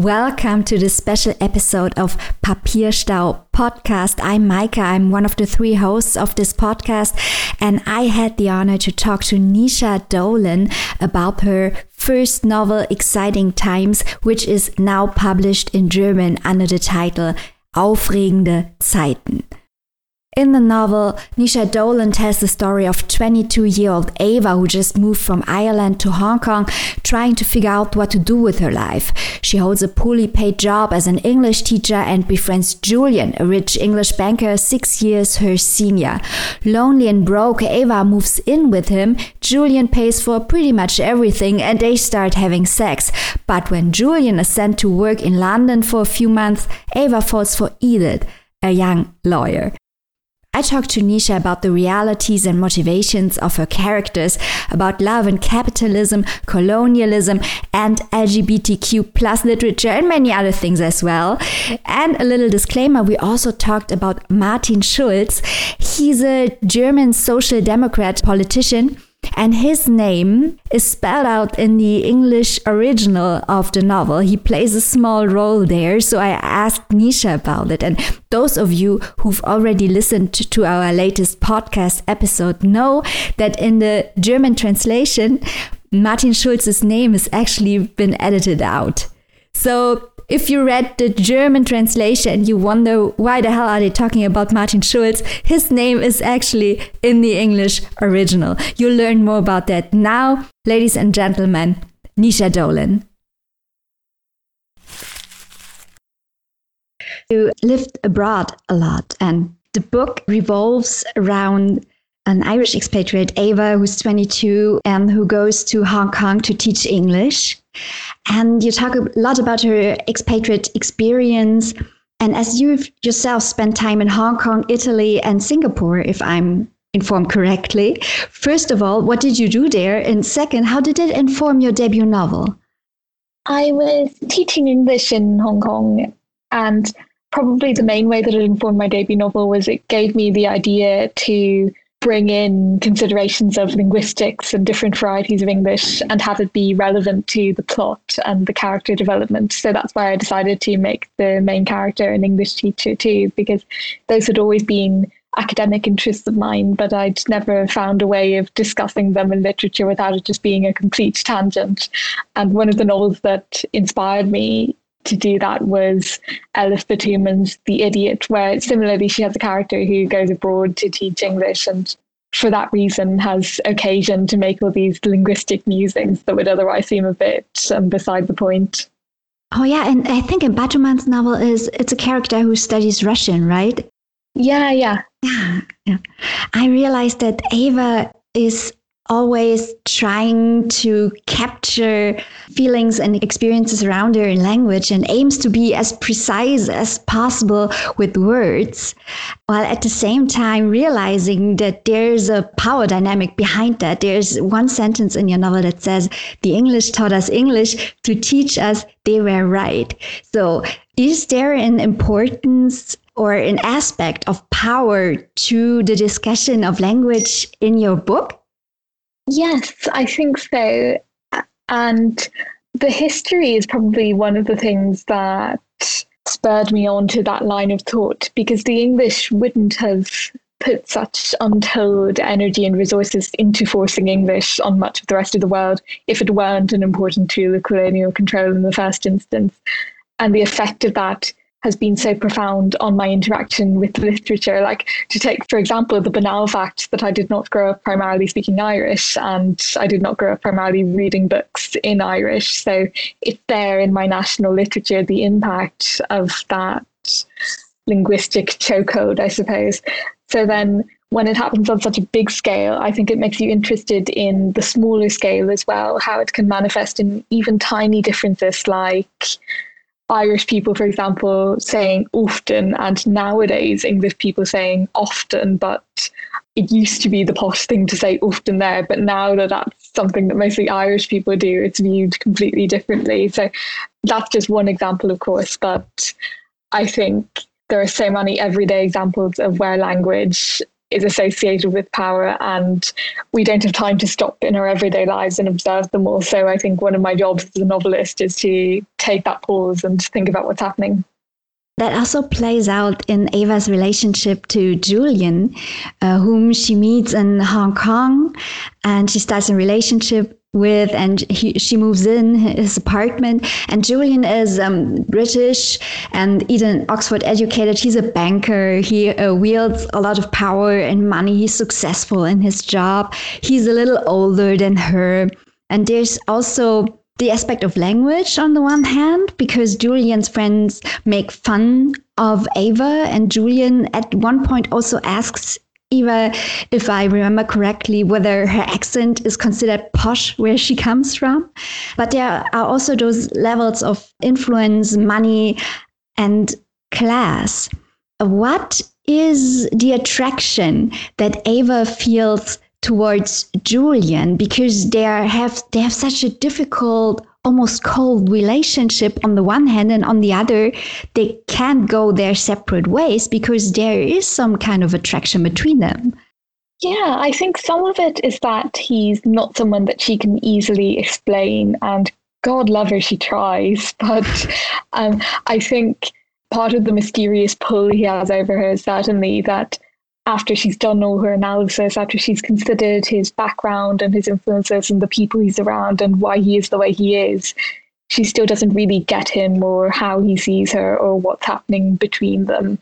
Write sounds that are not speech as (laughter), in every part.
Welcome to this special episode of Papierstau podcast. I'm Maika. I'm one of the three hosts of this podcast, and I had the honor to talk to Naoise Dolan about her first novel, Exciting Times, which is now published in German under the title Aufregende Zeiten. In the novel, Naoise Dolan tells the story of 22 year old Ava who just moved from Ireland to Hong Kong trying to figure out what to do with her life. She holds a poorly paid job as an English teacher and befriends Julian, a rich English banker six years her senior. Lonely and broke, Ava moves in with him. Julian pays for pretty much everything and they start having sex. But when Julian is sent to work in London for a few months, Ava falls for Edith, a young lawyer. I talked to Naoise about the realities and motivations of her characters, about love and capitalism, colonialism, and LGBTQ plus literature, and many other things as well. And a little disclaimer, we also talked about Martin Schulz. He's a German social democrat politician and his name is spelled out in the English original of the novel. He plays a small role there, so I asked Naoise about it. And those of you who've already listened to our latest podcast episode know that in the German translation, Martin Schulz's name has actually been edited out. So if you read the German translation, and you wonder why the hell are they talking about Martin Schulz? His name is actually in the English original. You'll learn more about that now, ladies and gentlemen. Naoise Dolan. You lived abroad a lot, and the book revolves around an Irish expatriate, Ava, who's 22 and who goes to Hong Kong to teach English. And you talk a lot about her expatriate experience. And as you've yourself spent time in Hong Kong, Italy, and Singapore, if I'm informed correctly, first of all, what did you do there? And second, how did it inform your debut novel? I was teaching English in Hong Kong, and probably the main way that it informed my debut novel was it gave me the idea to bring in considerations of linguistics and different varieties of English and have it be relevant to the plot and the character development. So that's why I decided to make the main character an English teacher too, because those had always been academic interests of mine, but I'd never found a way of discussing them in literature without it just being a complete tangent. And one of the novels that inspired me to do that was Elif Batuman's The Idiot, where similarly she has a character who goes abroad to teach English and for that reason has occasion to make all these linguistic musings that would otherwise seem a bit um, beside the point. Oh yeah, and I think in Batuman's novel is it's a character who studies Russian, right? Yeah, yeah. Yeah, yeah. I realized that Ava is always trying to capture feelings and experiences around her in language and aims to be as precise as possible with words, while at the same time realizing that there's a power dynamic behind that. There's one sentence in your novel that says, The English taught us English to teach us they were right. So, is there an importance or an aspect of power to the discussion of language in your book? Yes, I think so. And the history is probably one of the things that spurred me on to that line of thought because the English wouldn't have put such untold energy and resources into forcing English on much of the rest of the world if it weren't an important tool of colonial control in the first instance. And the effect of that has been so profound on my interaction with the literature. Like to take, for example, the banal fact that I did not grow up primarily speaking Irish and I did not grow up primarily reading books in Irish. So it's there in my national literature, the impact of that linguistic chokehold, I suppose. So then when it happens on such a big scale, I think it makes you interested in the smaller scale as well, how it can manifest in even tiny differences like Irish people, for example, saying often, and nowadays English people saying often, but it used to be the posh thing to say often there, but now that that's something that mostly Irish people do, it's viewed completely differently. So that's just one example, of course, but I think there are so many everyday examples of where language is associated with power and we don't have time to stop in our everyday lives and observe them all. So I think one of my jobs as a novelist is to take that pause and think about what's happening. That also plays out in Ava's relationship to Julian, uh, whom she meets in Hong Kong, and she starts a relationship with and he, she moves in his apartment. And julian is um, british and even oxford educated. He's a banker. He uh, wields a lot of power and money. He's successful in his job. He's a little older than her. And there's also the aspect of language on the one hand because julian's friends make fun of ava. And julian at one point also asks Eva, if I remember correctly, whether her accent is considered posh where she comes from. But there are also those levels of influence, money, and class. What is the attraction that Ava feels towards Julian? Because they are, have they have such a difficult almost cold relationship on the one hand and on the other they can't go their separate ways because there is some kind of attraction between them. Yeah i think some of it is that he's not someone that she can easily explain and god love her she tries (laughs) but um, i think part of the mysterious pull he has over her is certainly that after she's done all her analysis, after she's considered his background and his influences and the people he's around and why he is the way he is, she still doesn't really get him or how he sees her or what's happening between them.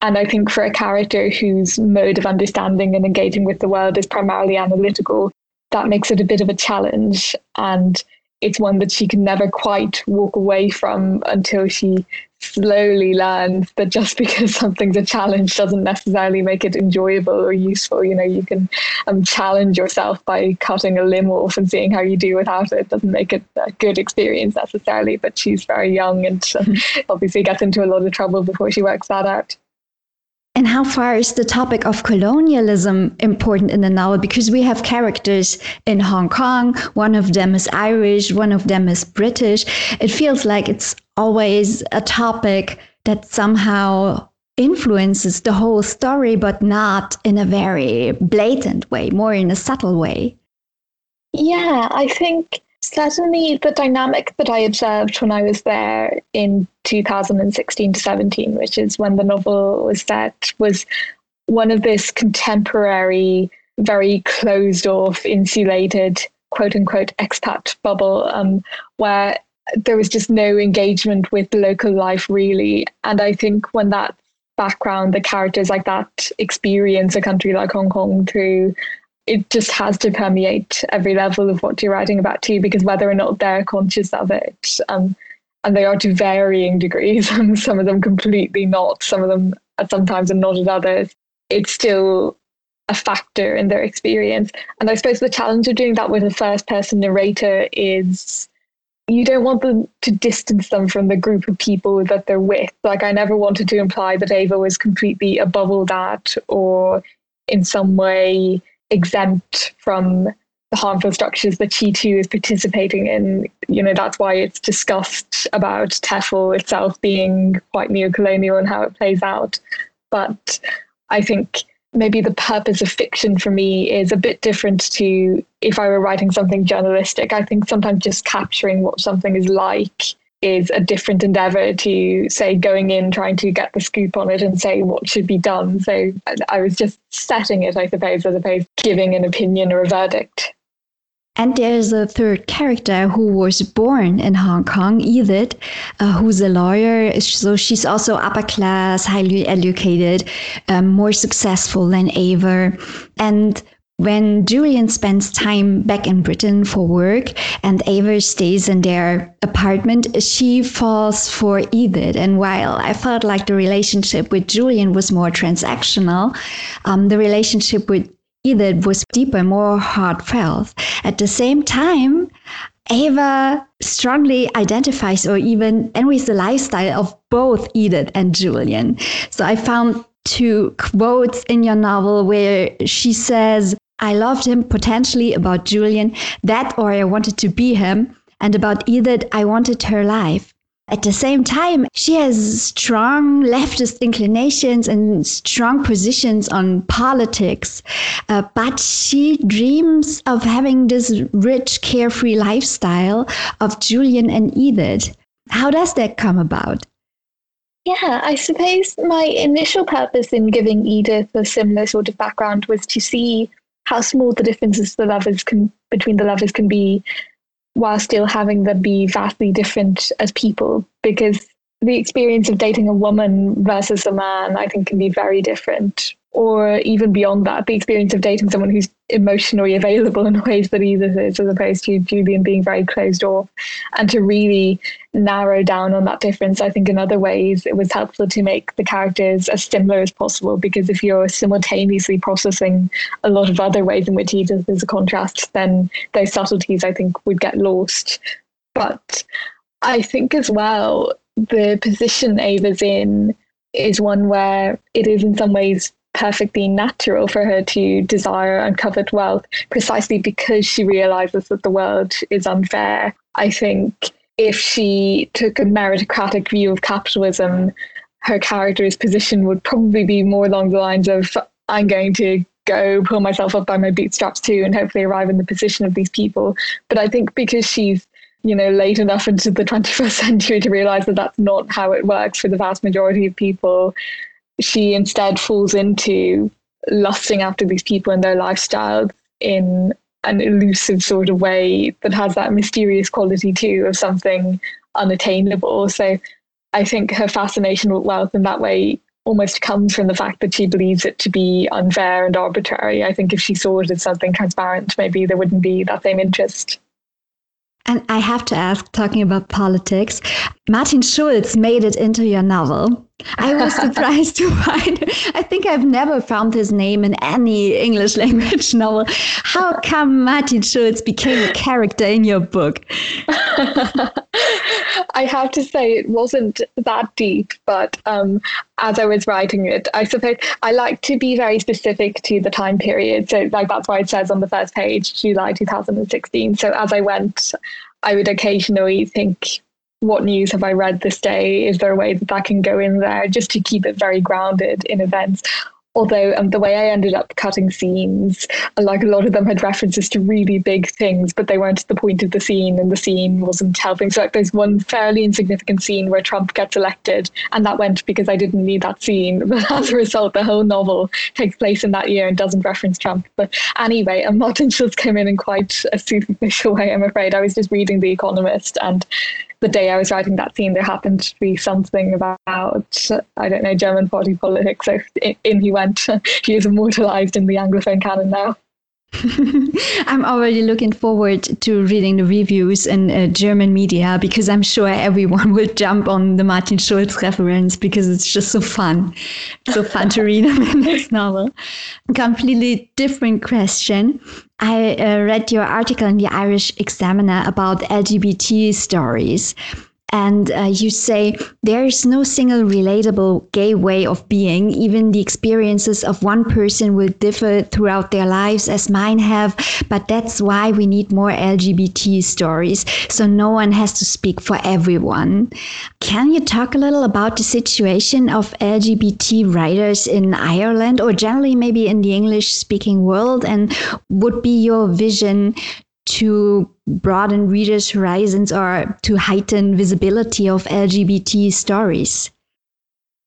And I think for a character whose mode of understanding and engaging with the world is primarily analytical, that makes it a bit of a challenge. And it's one that she can never quite walk away from until she slowly learns that just (laughs) because something's a challenge doesn't necessarily make it enjoyable or useful. You know, you can um, challenge yourself by cutting a limb off and seeing how you do without it. Doesn't make it a good experience necessarily, but she's very young and um, (laughs) obviously gets into a lot of trouble before she works that out. And how far is the topic of colonialism important in the novel? Because we have characters in Hong Kong, one of them is Irish, one of them is British. It feels like it's always a topic that somehow influences the whole story, but not in a very blatant way, more in a subtle way. Yeah, I think certainly the dynamic that I observed when I was there in 2016 to 17, which is when the novel was set, was one of this contemporary, very closed off, insulated, quote unquote, expat bubble, um, where there was just no engagement with local life really. And I think when that background, the characters like that experience a country like Hong Kong through, it just has to permeate every level of what you're writing about too, because whether or not they're conscious of it, um, and they are to varying degrees, (laughs) and some of them completely not, some of them at sometimes and not at others, it's still a factor in their experience. And I suppose the challenge of doing that with a first person narrator is you don't want them to distance them from the group of people that they're with. Like, I never wanted to imply that Ava was completely above all that or in some way exempt from the harmful structures that she too is participating in. You know, that's why it's discussed about TEFL itself being quite neo-colonial and how it plays out. But I think maybe the purpose of fiction for me is a bit different to if I were writing something journalistic. I think sometimes just capturing what something is like is a different endeavor to say going in trying to get the scoop on it and say what should be done so i was just setting it i suppose as opposed to giving an opinion or a verdict and there's a third character who was born in Hong Kong, Edith, uh, who's a lawyer. So she's also upper class, highly educated, um, more successful than Ava. And when Julian spends time back in Britain for work and Ava stays in their apartment, she falls for Edith. And while I felt like the relationship with Julian was more transactional, um, the relationship with Edith was deeper, more heartfelt. At the same time, Ava strongly identifies or even envies the lifestyle of both Edith and Julian. So I found two quotes in your novel where she says, I loved him potentially about Julian, that or I wanted to be him, and about Edith, I wanted her life. At the same time, she has strong leftist inclinations and strong positions on politics. Uh, but she dreams of having this rich, carefree lifestyle of Julian and Edith. How does that come about? Yeah, I suppose my initial purpose in giving Edith a similar sort of background was to see how small the differences the lovers can between the lovers can be while still having them be vastly different as people. Because the experience of dating a woman versus a man i think can be very different or even beyond that, the experience of dating someone who's emotionally available in (laughs) ways that Edith is, as opposed to Julian being very closed off, and to really narrow down on that difference. I think in other ways it was helpful to make the characters as similar as possible because if you're simultaneously processing a lot of other ways in which Edith is a contrast, then those subtleties I think would get lost. But I think as well, the position Ava's in is one where it is in some ways perfectly natural for her to desire and covet wealth precisely because she realizes that the world is unfair. I think if she took a meritocratic view of capitalism, her character's position would probably be more along the lines of I'm going to go pull myself up by my bootstraps too and hopefully arrive in the position of these people. But I think because she's you know late enough into the (laughs) 21st century to realize that that's not how it works for the vast majority of people she instead falls into lusting after these people and their lifestyles in an elusive sort of way that has that mysterious quality too of something unattainable. So I think her fascination with wealth in that way almost comes from the fact that she believes it to be unfair and arbitrary. I think if she saw it as something transparent, maybe there wouldn't be that same interest. And I have to ask, talking about politics, Martin Schulz made it into your novel. I was (laughs) surprised to find, I think I've never found his name in any English (laughs) language novel. How come Martin Schulz became a character in your book? (laughs) I have to say, it wasn't that deep, but um, as I was writing it, I suppose I like to be very specific to the time period. So, like, that's why it says on the first page, July 2016. So, as I went, I would occasionally think, what news have I read this day? Is there a way that that can go in there just to keep it very grounded in events? although um, the way I ended up cutting scenes, like a lot of them had references to really big things, but they weren't the point of the scene, and the scene wasn't helping. So like, there's one fairly insignificant scene where Trump gets elected, and that went because I didn't need that scene. (laughs) But as a result, the whole novel takes place in that year and doesn't reference Trump. But anyway, and Martin Schulz came in in quite a superficial way. I'm afraid I was just reading The Economist, and the day I was writing that scene, there happened to be something about, I don't know, German party politics. So in he went. (laughs) he is immortalized in the Anglophone canon now. (laughs) I'm already looking forward to reading the reviews in uh, German media because I'm sure everyone will jump on the Martin Schulz reference because it's just so fun. So fun to read him in this (laughs) novel. Completely different question. I uh, read your article in the Irish Examiner about LGBT stories. And uh, you say there is no single relatable gay way of being. Even the experiences of one person will differ throughout their lives, as mine have. But that's why we need more LGBT stories. So no one has to speak for everyone. Can you talk a little about the situation of LGBT writers in Ireland or generally maybe in the English speaking world? And would be your vision to broaden readers' horizons or to heighten visibility of LGBT stories?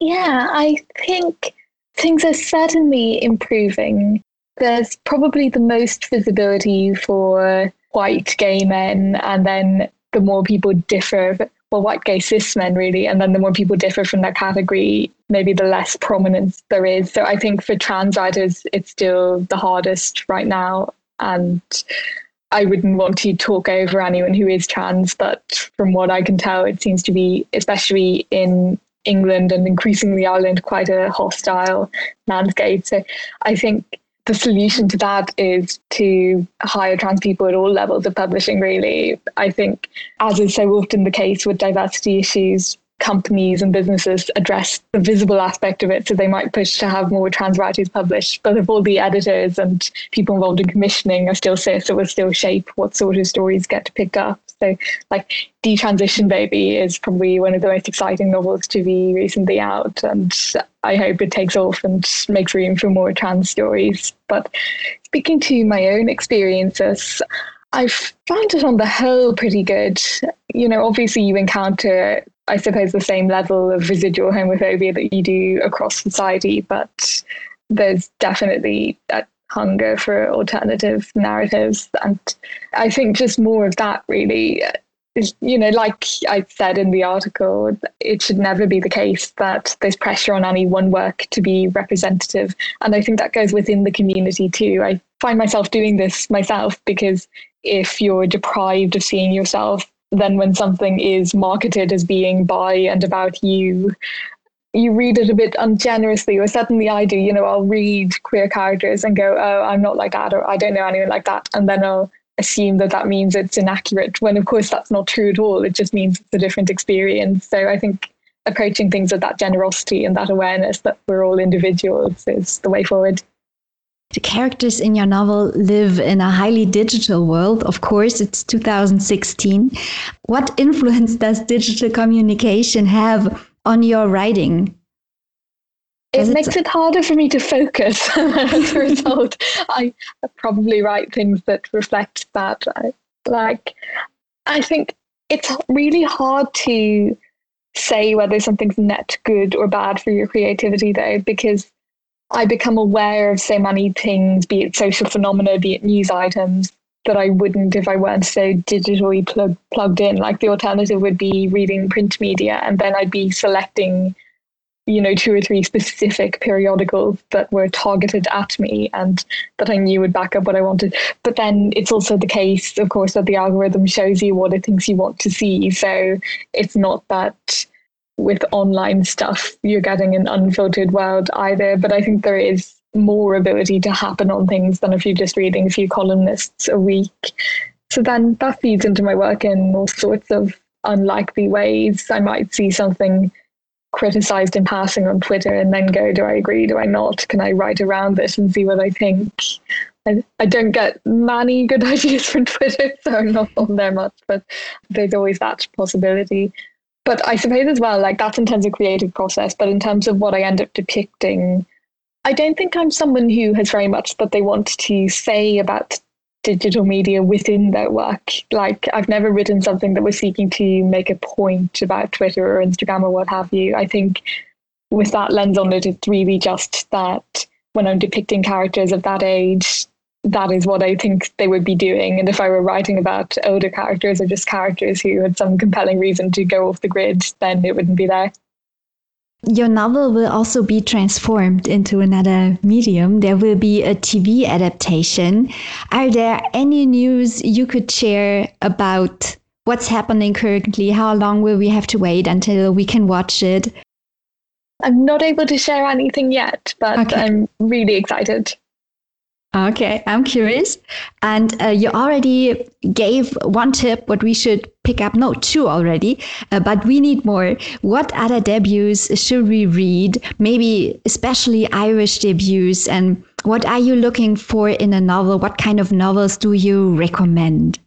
Yeah, I think things are certainly improving. There's probably the most visibility for white gay men, and then the more people differ, well, white gay cis men really, and then the more people differ from that category, maybe the less prominence there is. So I think for trans writers, it's still the hardest right now. And I wouldn't want to talk over anyone who is trans, but from what I can tell, it seems to be, especially in England and increasingly Ireland, quite a hostile landscape. So I think the solution to that is to hire trans people at all levels of publishing, really. I think, as is so often the case with diversity issues, companies and businesses address the visible aspect of it. So they might push to have more trans writers published, but if all the editors and people involved in commissioning are still cis, it will still shape what sort of stories get picked up. So, like, Detransition Baby is probably one of the most exciting novels to be recently out. And I hope it takes off and makes room for more trans stories. But speaking to my own experiences, I've found it on the whole pretty good. You know, obviously, you encounter, I suppose, the same level of residual homophobia that you do across society, but there's definitely that hunger for alternative narratives. And I think just more of that really you know, like I said in the article, it should never be the case that there's pressure on any one work to be representative. And I think that goes within the community too. I find myself doing this myself because if you're deprived of seeing yourself, then when something is marketed as being by and about you, you read it a bit ungenerously, or certainly I do. You know, I'll read queer characters and go, "Oh, I'm not like that," or "I don't know anyone like that," and then I'll assume that that means it's inaccurate. When of course that's not true at all. It just means it's a different experience. So I think approaching things with that generosity and that awareness that we're all individuals is the way forward. The characters in your novel live in a highly digital world. Of course, it's 2016. What influence does digital communication have on your writing? It makes it harder for me to focus. (laughs) As a result, (laughs) I probably write things that reflect that. Like, I think it's really hard to say whether something's net good or bad for your creativity, though, because I become aware of so many things, be it social phenomena, be it news items, that I wouldn't if I weren't so digitally plug, plugged in. Like the alternative would be reading print media, and then I'd be selecting, you know, two or three specific periodicals that were targeted at me and that I knew would back up what I wanted. But then it's also the case, of course, that the algorithm shows you what it thinks you want to see. So it's not that with online stuff you're getting an unfiltered world either. But I think there is more ability to happen on things than if you're just reading a few columnists a week. So then that feeds into my work in all sorts of unlikely ways. I might see something criticized in passing on Twitter and then go, do I agree? Do I not? Can I write around this and see what I think? I, I don't get many good (laughs) ideas from Twitter, so I'm not on there much, but there's always that possibility. But I suppose as well, like that's in terms of creative process, but in terms of what I end up depicting, I don't think I'm someone who has very much that they want to say about digital media within their work. Like I've never written something that was seeking to make a point about Twitter or Instagram or what have you. I think with that lens on it, it's really just that when I'm depicting characters of that age, that is what I think they would be doing. And if I were writing about older characters or just characters who had some compelling reason to go off the grid, then it wouldn't be there. Your novel will also be transformed into another medium. There will be a TV adaptation. Are there any news you could share about what's happening currently? How long will we have to wait until we can watch it? I'm not able to share anything yet, but okay. I'm really excited. Okay, I'm curious. And uh, you already gave one tip what we should pick up. No, two already, uh, but we need more. What other debuts should we read? Maybe especially Irish debuts. And what are you looking for in a novel? What kind of novels do you recommend?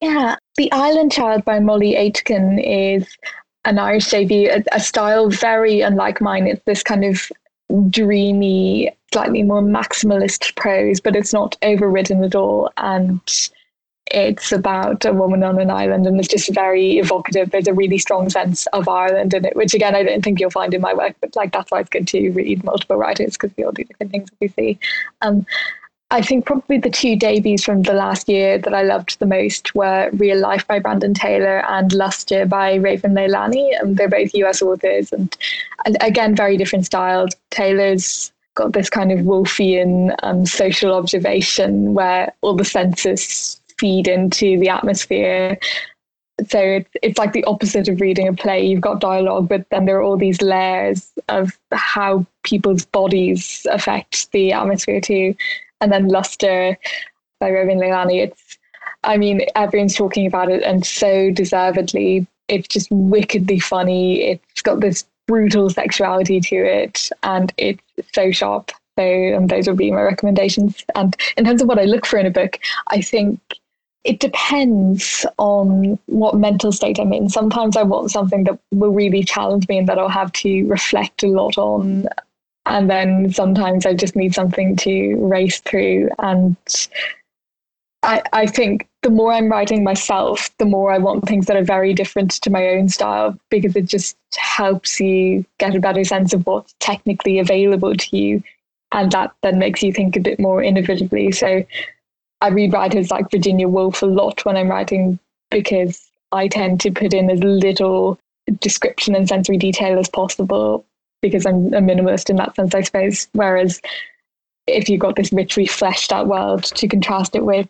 Yeah, The Island Child by Molly Aitken is an Irish debut, a, a style very unlike mine. It's this kind of dreamy, slightly more maximalist prose, but it's not overridden at all. And it's about a woman on an island and it's just very evocative. There's a really strong sense of Ireland in it, which again, I don't think you'll find in my work, but like that's why it's good to read multiple writers because we all do different things, obviously. Um, I think probably the two debuts from the last year that I loved the most were Real Life by Brandon Taylor and Lustre by Raven Leilani. And they're both US authors and, and again, very different styles. Taylor's got this kind of Woolfian um, social observation where all the senses feed into the atmosphere. So it's, it's like the opposite of reading a play. You've got dialogue, but then there are all these layers of how people's bodies affect the atmosphere too and then Lustre by Raven Leilani. It's, I mean, everyone's talking about it, and so deservedly. It's just wickedly funny. It's got this brutal sexuality to it, and it's so sharp. So, those would be my recommendations. And in terms of what I look for in a book, I think it depends on what mental state I'm in. Sometimes I want something that will really challenge me and that I'll have to reflect a lot on. And then sometimes I just need something to race through. And I, I think the more I'm writing myself, the more I want things that are very different to my own style because it just helps you get a better sense of what's technically available to you. And that then makes you think a bit more innovatively. So I read writers like Virginia Woolf a lot when I'm writing because I tend to put in as little description and sensory detail as possible because I'm a minimalist in that sense, I suppose. Whereas if you've got this richly fleshed out world to contrast it with,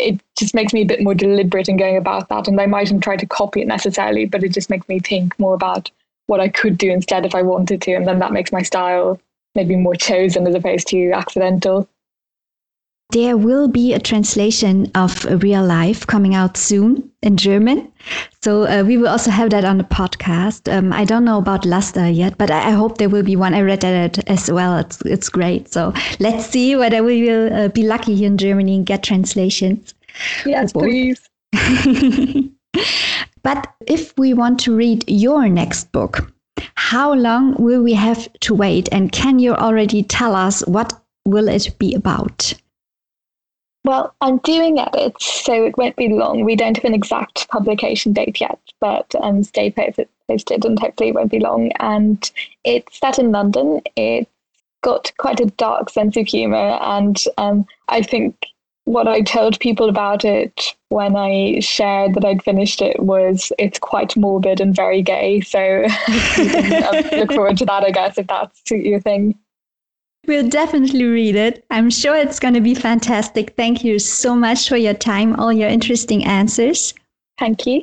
it just makes me a bit more deliberate in going about that. And I mightn't try to copy it necessarily, but it just makes me think more about what I could do instead if I wanted to. And then that makes my style maybe more chosen as opposed to accidental. There will be a translation of Real Life coming out soon in German. So uh, we will also have that on the podcast. Um, I don't know about Luster yet, but I, I, hope there will be one. I read that as well. It's, it's great. So let's see whether we will uh, be lucky here in Germany and get translations. Yes, please. (laughs) but if we want to read your next book, how long will we have to wait? And can you already tell us what will it be about? Well, I'm doing edits, so it won't be long. We don't have an exact publication date yet, but um, stay posted and hopefully it won't be long. And it's set in London. It's got quite a dark sense of humour, and um, I think what I told people about it when I shared that I'd finished it was it's quite morbid and very gay. So (laughs) look forward to that, I guess, if that's your thing. We'll definitely read it. I'm sure it's going to be fantastic. Thank you so much for your time, all your interesting answers. Thank you.